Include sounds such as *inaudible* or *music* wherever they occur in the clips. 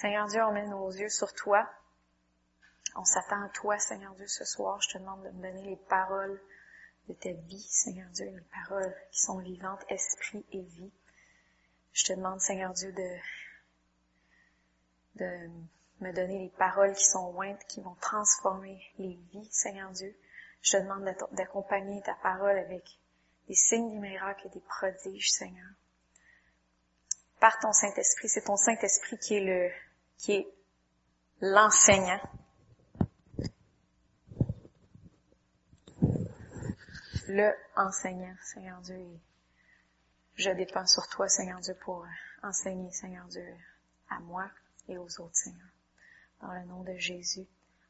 Seigneur Dieu, on met nos yeux sur toi. On s'attend à toi, Seigneur Dieu, ce soir. Je te demande de me donner les paroles de ta vie, Seigneur Dieu, les paroles qui sont vivantes, esprit et vie. Je te demande, Seigneur Dieu, de, de me donner les paroles qui sont lointes, qui vont transformer les vies, Seigneur Dieu. Je te demande d'accompagner ta parole avec des signes, des miracles et des prodiges, Seigneur. Par ton Saint-Esprit, c'est ton Saint-Esprit qui est le, qui est l'enseignant. Le enseignant, Seigneur Dieu. Je dépends sur toi, Seigneur Dieu, pour enseigner, Seigneur Dieu, à moi et aux autres, Seigneur. Dans le nom de Jésus,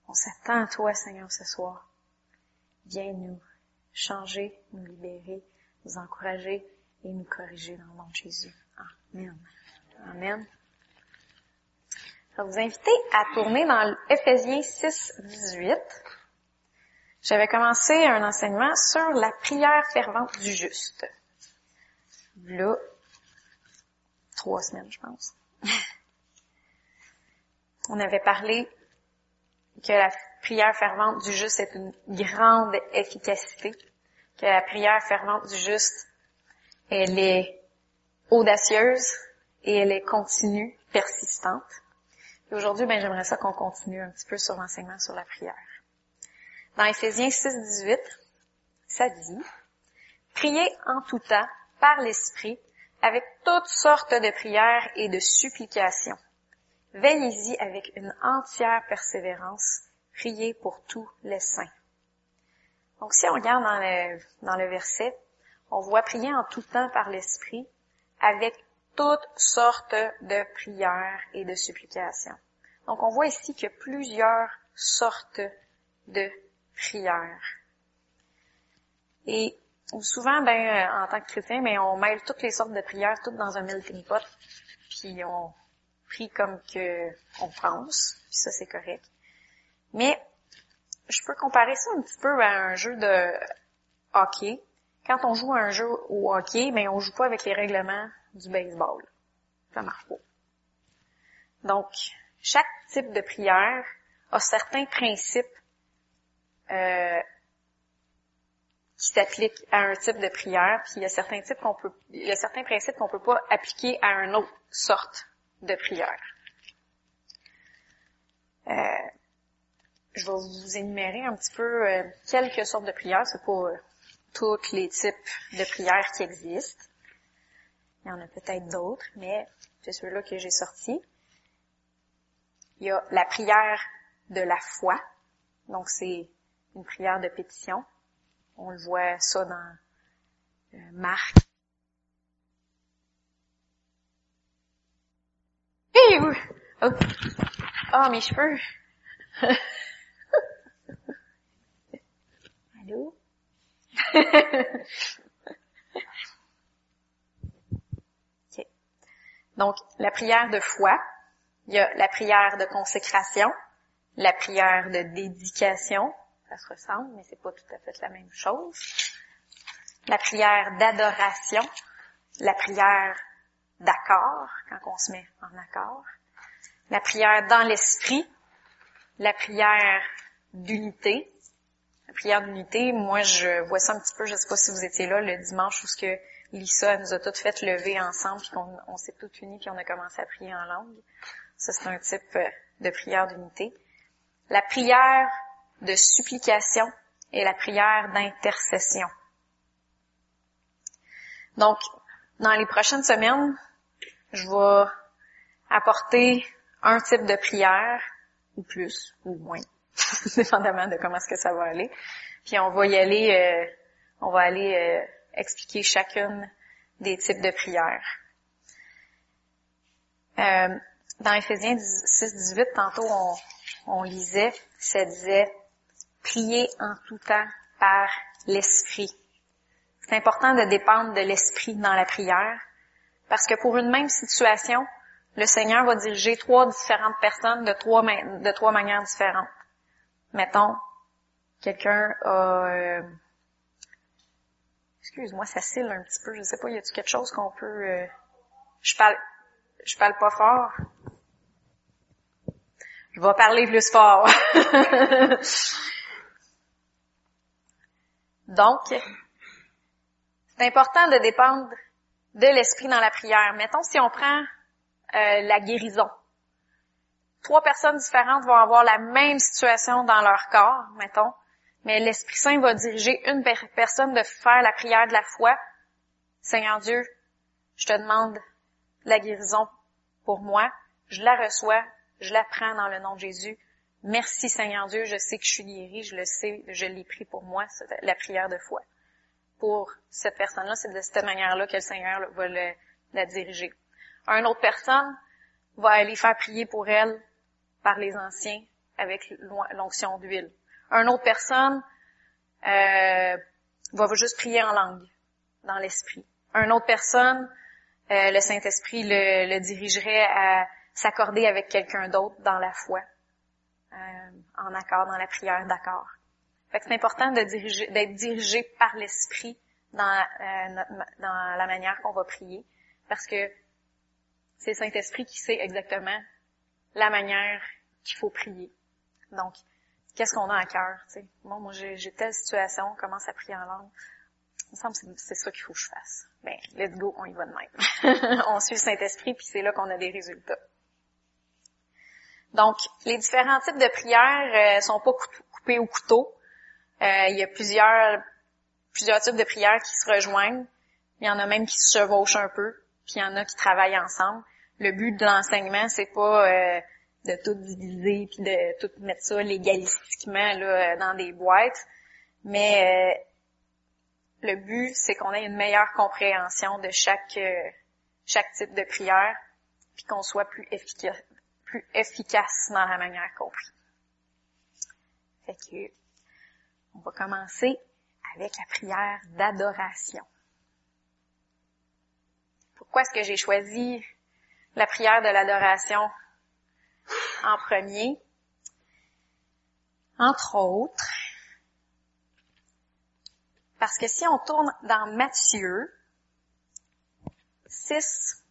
on s'attend à toi, Seigneur, ce soir. Viens nous changer, nous libérer, nous encourager et nous corriger dans le nom de Jésus. Amen. Amen. Je vais vous inviter à tourner dans Ephésiens 6, 18. J'avais commencé un enseignement sur la prière fervente du juste. Là, trois semaines, je pense. *laughs* On avait parlé que la prière fervente du juste est une grande efficacité, que la prière fervente du juste, elle est audacieuse et elle est continue, persistante. Et aujourd'hui, ben, j'aimerais ça qu'on continue un petit peu sur l'enseignement sur la prière. Dans Ephésiens 6, 18, ça dit, Priez en tout temps, par l'Esprit, avec toutes sortes de prières et de supplications. Veillez-y avec une entière persévérance, priez pour tous les saints. Donc si on regarde dans le, dans le verset, on voit prier en tout temps par l'Esprit, avec toutes sortes de prières et de supplications. Donc on voit ici qu'il y a plusieurs sortes de prières. Et souvent, ben, en tant que chrétien, ben, on mêle toutes les sortes de prières, toutes dans un melting pot, puis on prie comme que on pense, puis ça c'est correct. Mais je peux comparer ça un petit peu à un jeu de hockey. Quand on joue à un jeu au hockey, ben on joue pas avec les règlements du baseball. Ça marche pas. Donc, chaque type de prière a certains principes euh, qui s'appliquent à un type de prière, puis il y a certains types qu'on peut, il y a certains principes qu'on peut pas appliquer à une autre sorte de prière. Euh, je vais vous énumérer un petit peu euh, quelques sortes de prières. C'est tous les types de prières qui existent. Il y en a peut-être d'autres, mais c'est ceux-là que j'ai sortis. Il y a la prière de la foi. Donc, c'est une prière de pétition. On le voit ça dans euh, Marc. Oh. oh, mes cheveux. *laughs* Allô? *laughs* Donc, la prière de foi, il y a la prière de consécration, la prière de dédication, ça se ressemble, mais c'est pas tout à fait la même chose. La prière d'adoration, la prière d'accord, quand on se met en accord, la prière dans l'esprit, la prière d'unité. La prière d'unité, moi je vois ça un petit peu, je sais pas si vous étiez là le dimanche où ce que Lisa nous a toutes fait lever ensemble, puis qu'on on s'est toutes unies, puis on a commencé à prier en langue. Ça, c'est un type euh, de prière d'unité. La prière de supplication et la prière d'intercession. Donc, dans les prochaines semaines, je vais apporter un type de prière, ou plus, ou moins, *laughs* dépendamment de comment est-ce que ça va aller. Puis on va y aller, euh, on va aller euh, expliquer chacune des types de prières. Euh, dans Ephésiens 6, 18, tantôt on, on lisait, ça disait prier en tout temps par l'esprit. C'est important de dépendre de l'esprit dans la prière parce que pour une même situation, le Seigneur va diriger trois différentes personnes de trois, de trois manières différentes. Mettons, quelqu'un a euh, Excuse-moi, ça cille un petit peu. Je sais pas, y a-t-il quelque chose qu'on peut... Euh, je parle... Je parle pas fort. Je vais parler plus fort. *laughs* Donc, c'est important de dépendre de l'esprit dans la prière. Mettons si on prend euh, la guérison. Trois personnes différentes vont avoir la même situation dans leur corps, mettons, mais l'Esprit Saint va diriger une personne de faire la prière de la foi. Seigneur Dieu, je te demande la guérison pour moi, je la reçois, je la prends dans le nom de Jésus. Merci Seigneur Dieu, je sais que je suis guérie, je le sais, je l'ai pris pour moi, la prière de foi. Pour cette personne-là, c'est de cette manière-là que le Seigneur va la diriger. Une autre personne va aller faire prier pour elle par les anciens avec l'onction d'huile. Une autre personne euh, va juste prier en langue, dans l'esprit. Une autre personne, euh, le Saint-Esprit le, dirigerait à s'accorder avec quelqu'un d'autre dans la foi, euh, en accord, dans la prière d'accord. c'est important de diriger, d'être dirigé par l'Esprit dans, euh, dans la manière qu'on va prier, parce que c'est le Saint-Esprit qui sait exactement la manière qu'il faut prier. Donc, qu'est-ce qu'on a à cœur, tu sais? Bon, moi, j'ai telle situation, on commence à prier en langue. Il me semble que c'est ça qu'il faut que je fasse. Ben, let's go, on y va de même. *laughs* on suit le Saint-Esprit, puis c'est là qu'on a des résultats. Donc, les différents types de prières euh, sont pas coupés au couteau. Euh, il y a plusieurs, plusieurs types de prières qui se rejoignent. Il y en a même qui se chevauchent un peu, puis il y en a qui travaillent ensemble. Le but de l'enseignement, c'est pas euh, de tout diviser puis de tout mettre ça légalistiquement là, dans des boîtes, mais euh, le but, c'est qu'on ait une meilleure compréhension de chaque euh, chaque type de prière, puis qu'on soit plus efficace, plus efficace dans la manière qu'on prie. Fait que, on va commencer avec la prière d'adoration. Pourquoi est-ce que j'ai choisi la prière de l'adoration en premier? Entre autres, parce que si on tourne dans Matthieu 6,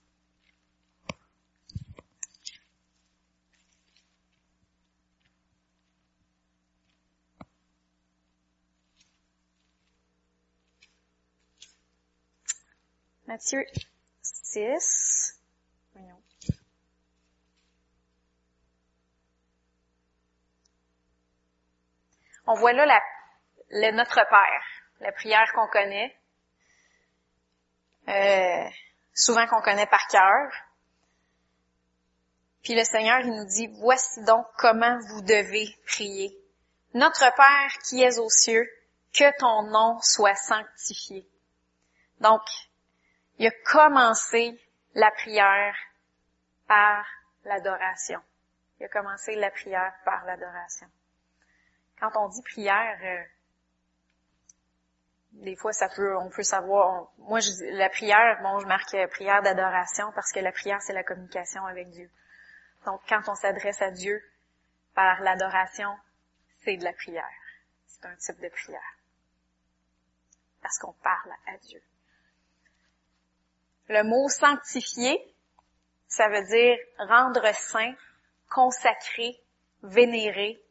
Matthieu 6, On voit là la, Notre Père la prière qu'on connaît, euh, souvent qu'on connaît par cœur. Puis le Seigneur, il nous dit, voici donc comment vous devez prier. Notre Père qui es aux cieux, que ton nom soit sanctifié. Donc, il a commencé la prière par l'adoration. Il a commencé la prière par l'adoration. Quand on dit prière, euh, des fois, ça peut, on peut savoir. moi, je, la prière, bon, je marque prière d'adoration parce que la prière, c'est la communication avec Dieu. Donc, quand on s'adresse à Dieu par l'adoration, c'est de la prière. C'est un type de prière. Parce qu'on parle à Dieu. Le mot sanctifié, ça veut dire rendre saint, consacrer, vénérer,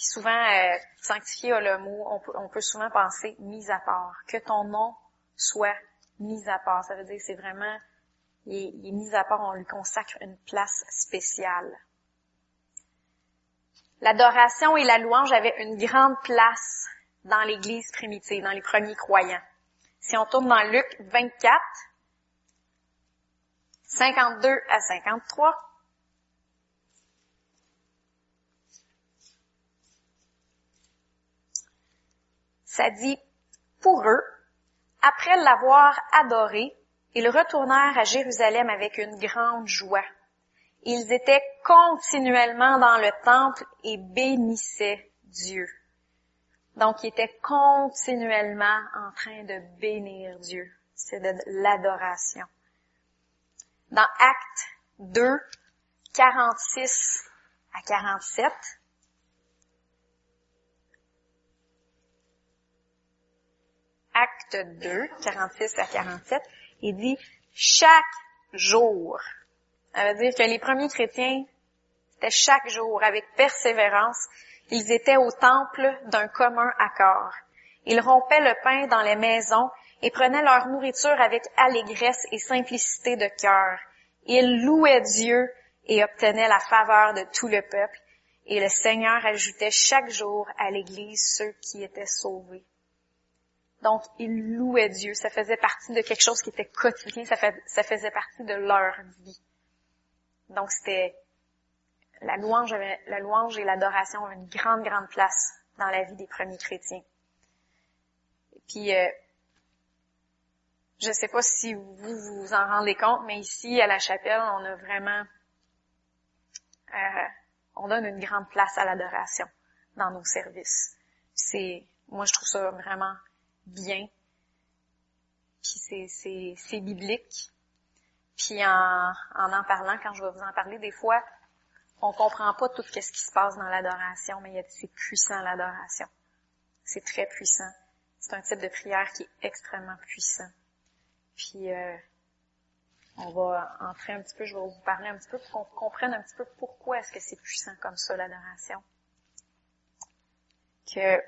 puis souvent, euh, sanctifier a le mot, on peut, souvent penser mis à part. Que ton nom soit mis à part. Ça veut dire c'est vraiment, il est, il mis à part, on lui consacre une place spéciale. L'adoration et la louange avaient une grande place dans l'Église primitive, dans les premiers croyants. Si on tourne dans Luc 24, 52 à 53, Ça dit, pour eux, après l'avoir adoré, ils retournèrent à Jérusalem avec une grande joie. Ils étaient continuellement dans le temple et bénissaient Dieu. Donc, ils étaient continuellement en train de bénir Dieu. C'est de l'adoration. Dans Acte 2, 46 à 47, acte 2, 46 à 47, il dit chaque jour. Ça veut dire que les premiers chrétiens, C'était chaque jour, avec persévérance, ils étaient au temple d'un commun accord. Ils rompaient le pain dans les maisons et prenaient leur nourriture avec allégresse et simplicité de cœur. Ils louaient Dieu et obtenaient la faveur de tout le peuple. Et le Seigneur ajoutait chaque jour à l'Église ceux qui étaient sauvés. Donc, ils louaient Dieu. Ça faisait partie de quelque chose qui était quotidien. Ça, faisait partie de leur vie. Donc, c'était la louange, la louange et l'adoration avaient une grande, grande place dans la vie des premiers chrétiens. Puis, euh, je ne sais pas si vous vous en rendez compte, mais ici, à la chapelle, on a vraiment, euh, on donne une grande place à l'adoration dans nos services. C'est, moi, je trouve ça vraiment bien. Puis c'est, biblique. Puis en, en en parlant, quand je vais vous en parler, des fois, on comprend pas tout ce qui se passe dans l'adoration, mais c'est puissant l'adoration. C'est très puissant. C'est un type de prière qui est extrêmement puissant. Puis euh, on va entrer un petit peu, je vais vous parler un petit peu pour qu'on comprenne un petit peu pourquoi est-ce que c'est puissant comme ça l'adoration. Que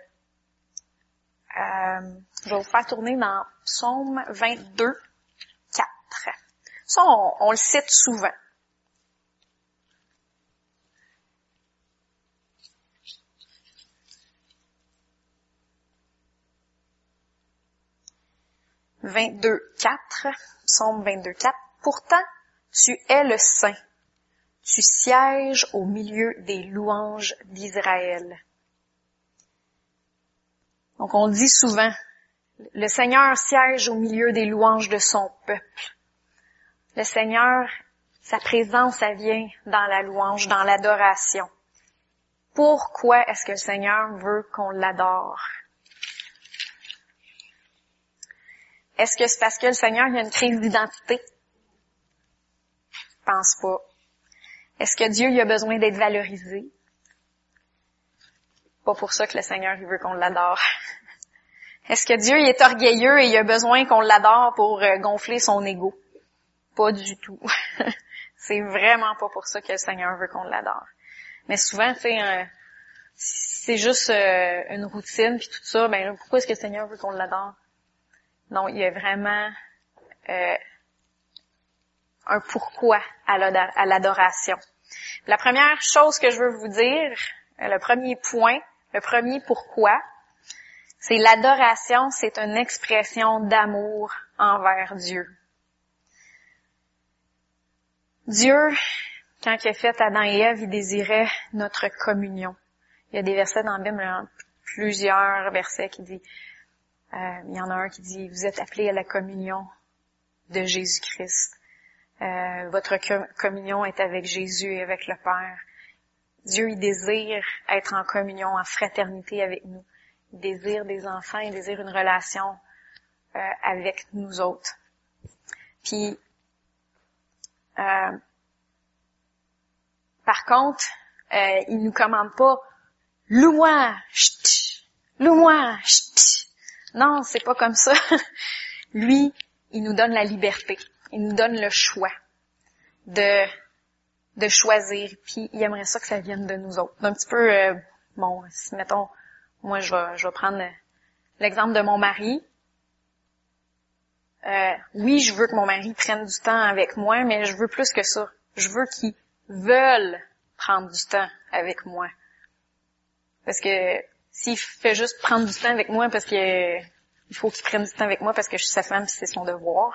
euh, je vais vous faire tourner dans Psaume 22, 4. Ça, on le cite souvent. 22, 4, Psaume 22, 4. Pourtant, tu es le Saint. Tu sièges au milieu des louanges d'Israël. Donc on dit souvent, le Seigneur siège au milieu des louanges de son peuple. Le Seigneur, sa présence, ça vient dans la louange, dans l'adoration. Pourquoi est-ce que le Seigneur veut qu'on l'adore? Est-ce que c'est parce que le Seigneur il a une crise d'identité? Je pense pas. Est-ce que Dieu il a besoin d'être valorisé? Pas pour ça que le Seigneur veut qu'on l'adore. Est-ce que Dieu il est orgueilleux et il a besoin qu'on l'adore pour euh, gonfler son ego? Pas du tout. *laughs* c'est vraiment pas pour ça que le Seigneur veut qu'on l'adore. Mais souvent, c'est c'est juste euh, une routine puis tout ça. Ben pourquoi est-ce que le Seigneur veut qu'on l'adore? Non, il y a vraiment euh, un pourquoi à l'adoration. La première chose que je veux vous dire, euh, le premier point, le premier pourquoi, c'est l'adoration, c'est une expression d'amour envers Dieu. Dieu, quand il a fait Adam et Ève, il désirait notre communion. Il y a des versets dans la Bible, plusieurs versets qui disent euh, il y en a un qui dit, vous êtes appelés à la communion de Jésus-Christ. Euh, votre communion est avec Jésus et avec le Père. Dieu, il désire être en communion, en fraternité avec nous. Il désire des enfants, il désire une relation euh, avec nous autres. Puis, euh, par contre, euh, il nous commande pas, loue-moi, loue-moi, non, c'est pas comme ça. *laughs* Lui, il nous donne la liberté. Il nous donne le choix de de choisir. Puis il aimerait ça que ça vienne de nous autres. Un petit peu, euh, bon, si mettons, moi je vais, je vais prendre l'exemple de mon mari. Euh, oui, je veux que mon mari prenne du temps avec moi, mais je veux plus que ça. Je veux qu'il veuille prendre du temps avec moi. Parce que s'il fait juste prendre du temps avec moi parce que il faut qu'il prenne du temps avec moi parce que je suis sa femme et c'est son devoir,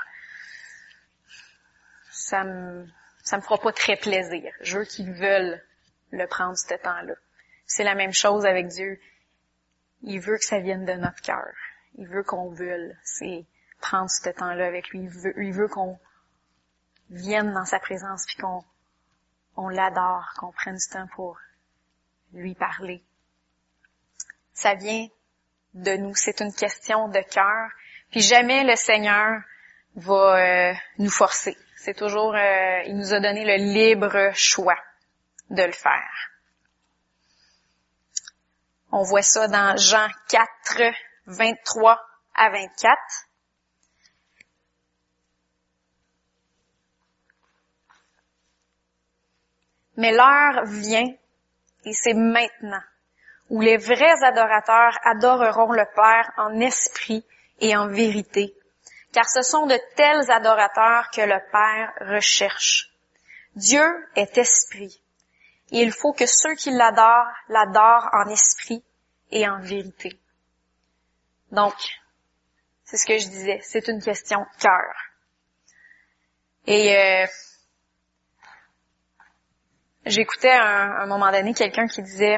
ça me ça me fera pas très plaisir. Je veux qu'ils veulent le prendre ce temps-là. C'est la même chose avec Dieu. Il veut que ça vienne de notre cœur. Il veut qu'on veuille. C'est prendre ce temps-là avec lui. Il veut, qu'on vienne dans sa présence puis qu'on on l'adore, qu'on prenne du temps pour lui parler ça vient de nous. C'est une question de cœur. Puis jamais le Seigneur va euh, nous forcer. C'est toujours, euh, il nous a donné le libre choix de le faire. On voit ça dans Jean 4, 23 à 24. Mais l'heure vient, et c'est maintenant, où les vrais adorateurs adoreront le Père en esprit et en vérité, car ce sont de tels adorateurs que le Père recherche. Dieu est esprit, et il faut que ceux qui l'adorent l'adorent en esprit et en vérité. Donc, c'est ce que je disais, c'est une question cœur. Et euh, j'écoutais à un, moment donné quelqu'un qui disait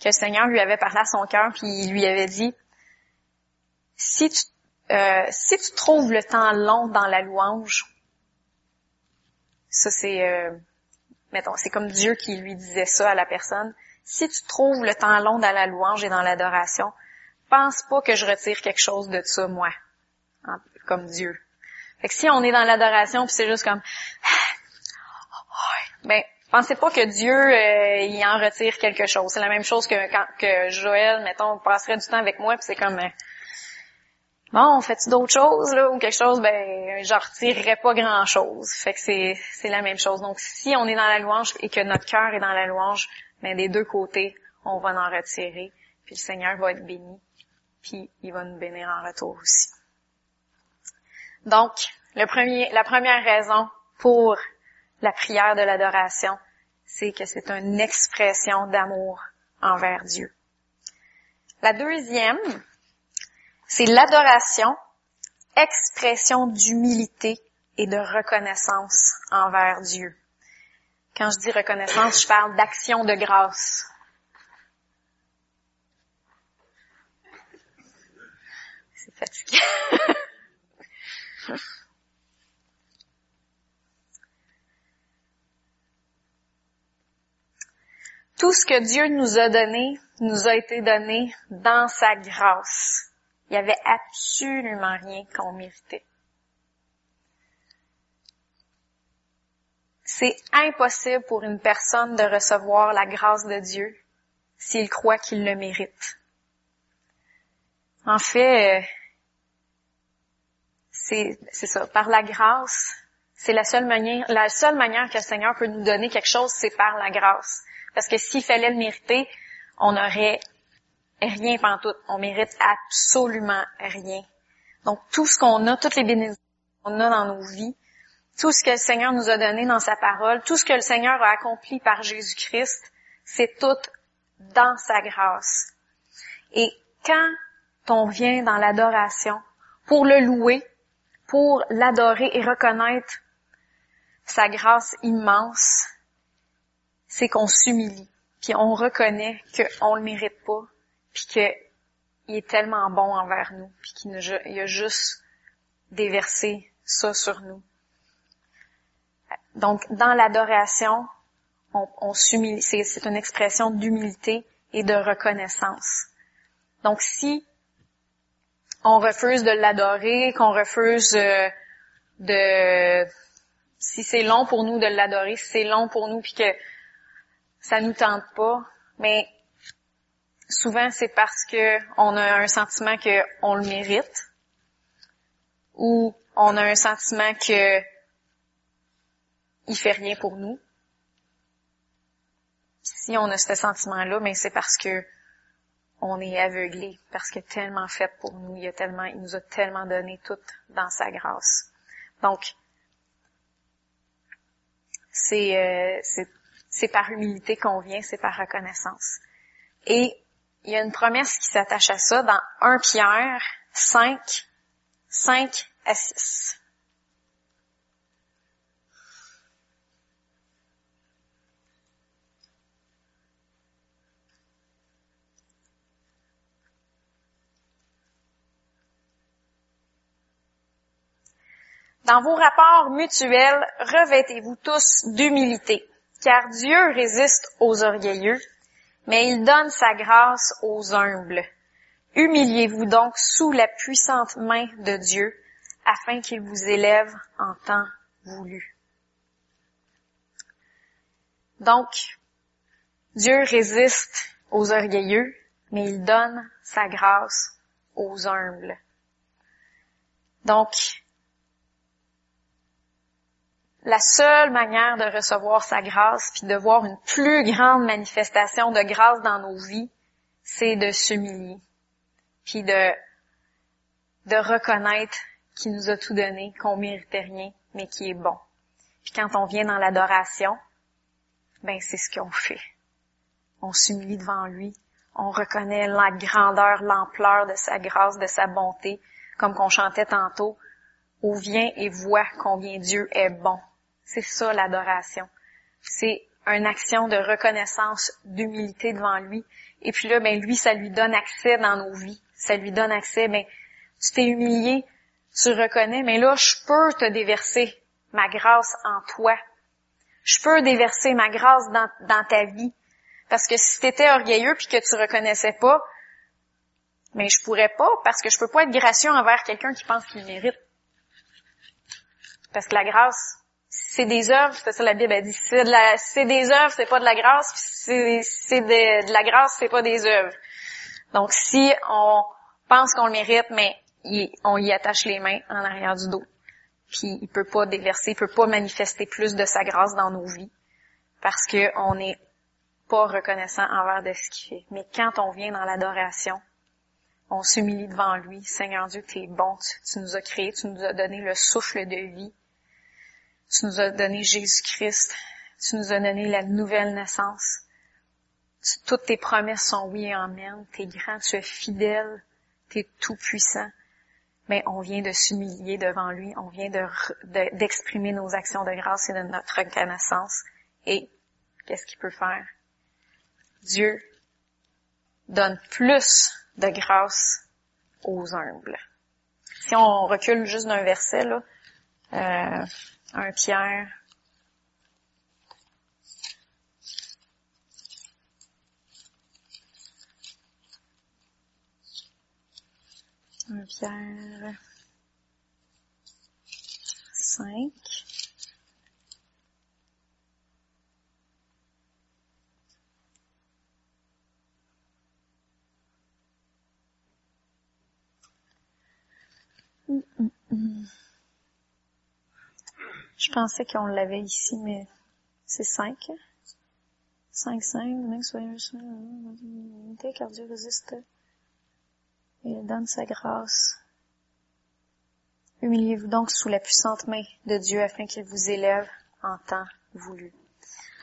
que le Seigneur lui avait parlé à son cœur, puis il lui avait dit, si tu, euh, si tu trouves le temps long dans la louange, ça c'est, euh, mettons, c'est comme Dieu qui lui disait ça à la personne, si tu trouves le temps long dans la louange et dans l'adoration, pense pas que je retire quelque chose de ça, moi, comme Dieu. Fait que si on est dans l'adoration puis c'est juste comme, ben, pensez pas que Dieu euh, il en retire quelque chose. C'est la même chose que quand que Joël, mettons, passerait du temps avec moi puis c'est comme, euh, bon, on fait d'autres choses là ou quelque chose, ben, j'en retirerais pas grand chose. Fait que c'est c'est la même chose. Donc si on est dans la louange et que notre cœur est dans la louange, ben des deux côtés, on va en retirer. Puis le Seigneur va être béni puis il va nous bénir en retour aussi. Donc, le premier, la première raison pour la prière de l'adoration, c'est que c'est une expression d'amour envers Dieu. La deuxième, c'est l'adoration, expression d'humilité et de reconnaissance envers Dieu. Quand je dis reconnaissance, je parle d'action de grâce. Tout ce que Dieu nous a donné nous a été donné dans sa grâce. Il n'y avait absolument rien qu'on méritait. C'est impossible pour une personne de recevoir la grâce de Dieu s'il croit qu'il le mérite. En fait, euh, c'est, ça. Par la grâce, c'est la seule manière, la seule manière que le Seigneur peut nous donner quelque chose, c'est par la grâce. Parce que s'il fallait le mériter, on n'aurait rien tout. On mérite absolument rien. Donc, tout ce qu'on a, toutes les bénédictions qu'on a dans nos vies, tout ce que le Seigneur nous a donné dans sa parole, tout ce que le Seigneur a accompli par Jésus-Christ, c'est tout dans sa grâce. Et quand on vient dans l'adoration, pour le louer, pour l'adorer et reconnaître sa grâce immense, c'est qu'on s'humilie, puis on reconnaît qu'on le mérite pas, puis qu'il est tellement bon envers nous, puis qu'il a juste déversé ça sur nous. Donc, dans l'adoration, on, s'humilie, c'est une expression d'humilité et de reconnaissance. Donc, si on refuse de l'adorer, qu'on refuse euh, de, si c'est long pour nous de l'adorer, si c'est long pour nous puis que ça nous tente pas, mais souvent c'est parce que on a un sentiment que on le mérite ou on a un sentiment que il fait rien pour nous. Si on a ce sentiment-là, mais c'est parce que on est aveuglé parce qu'il est tellement fait pour nous, il, a tellement, il nous a tellement donné tout dans sa grâce. Donc, c'est, euh, par humilité qu'on vient, c'est par reconnaissance. Et il y a une promesse qui s'attache à ça dans 1 Pierre 5, 5 à 6. Dans vos rapports mutuels, revêtez-vous tous d'humilité, car Dieu résiste aux orgueilleux, mais il donne sa grâce aux humbles. Humiliez-vous donc sous la puissante main de Dieu, afin qu'il vous élève en temps voulu. Donc, Dieu résiste aux orgueilleux, mais il donne sa grâce aux humbles. Donc, la seule manière de recevoir sa grâce puis de voir une plus grande manifestation de grâce dans nos vies, c'est de s'humilier puis de de reconnaître qu'il nous a tout donné, qu'on méritait rien, mais qui est bon. Puis quand on vient dans l'adoration, ben c'est ce qu'on fait. On s'humilie devant lui, on reconnaît la grandeur, l'ampleur de sa grâce, de sa bonté, comme qu'on chantait tantôt. Ou vient et voit combien Dieu est bon. C'est ça l'adoration. C'est une action de reconnaissance, d'humilité devant lui. Et puis là, ben lui, ça lui donne accès dans nos vies. Ça lui donne accès, ben tu t'es humilié, tu reconnais, mais là, je peux te déverser ma grâce en toi. Je peux déverser ma grâce dans, ta vie. Parce que si tu orgueilleux puis que tu reconnaissais pas, mais je pourrais pas parce que je peux pas être gracieux envers quelqu'un qui pense qu'il mérite. Parce que la grâce, c'est des œuvres, c'est ça la Bible a dit. C'est, de c'est des œuvres, c'est pas de la grâce. C'est, c'est de, la grâce, c'est pas des œuvres. Donc si on pense qu'on le mérite, mais on y attache les mains en arrière du dos, puis il peut pas déverser, il peut pas manifester plus de sa grâce dans nos vies parce que on n'est pas reconnaissant envers de ce qu'il fait. Mais quand on vient dans l'adoration, on s'humilie devant lui. Seigneur Dieu, tu es bon, tu, nous as créés, tu nous as donné le souffle de vie. Tu nous as donné Jésus-Christ. Tu nous as donné la nouvelle naissance. toutes tes promesses sont oui et amen. Tu es grand, tu es fidèle, tu es tout puissant. Mais on vient de s'humilier devant lui, on vient d'exprimer de, nos actions de grâce et de notre reconnaissance. Et qu'est-ce qu'il peut faire? Dieu donne plus de grâce aux humbles. Si on recule juste d'un verset, là, euh, un Pierre, un Pierre. 5, Je pensais qu'on l'avait ici, mais c'est 5. 5, 5, même soyez car Dieu résiste. Il donne sa grâce. Humiliez-vous donc sous la puissante main de Dieu afin qu'il vous élève en temps voulu.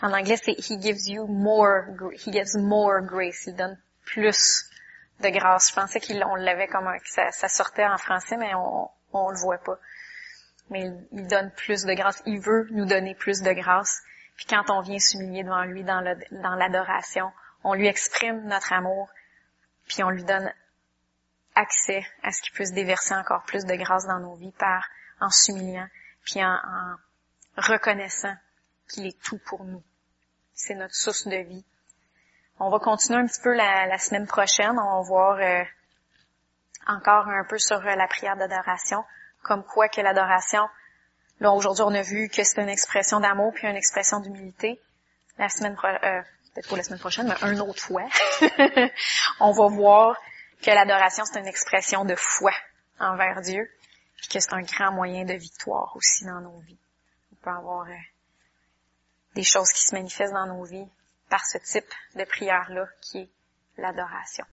En anglais, c'est He gives you more, He gives more grace. Il donne plus de grâce. Je pensais qu'on l'avait comme un, que ça, ça, sortait en français, mais on, on le voit pas. Mais il, donne plus de grâce. Il veut nous donner plus de grâce. Puis quand on vient s'humilier devant lui dans, l'adoration, on lui exprime notre amour, puis on lui donne accès à ce qu'il puisse déverser encore plus de grâce dans nos vies par en s'humiliant, puis en, reconnaissant qu'il est tout pour nous. C'est notre source de vie. On va continuer un petit peu la, la semaine prochaine. On va voir euh, encore un peu sur euh, la prière d'adoration, comme quoi que l'adoration, là aujourd'hui on a vu que c'est une expression d'amour puis une expression d'humilité. La semaine euh, peut-être pas la semaine prochaine, mais une autre fois, *laughs* on va voir que l'adoration c'est une expression de foi envers Dieu, puis que c'est un grand moyen de victoire aussi dans nos vies. On peut avoir euh, des choses qui se manifestent dans nos vies par ce type de prière-là qui est l'adoration.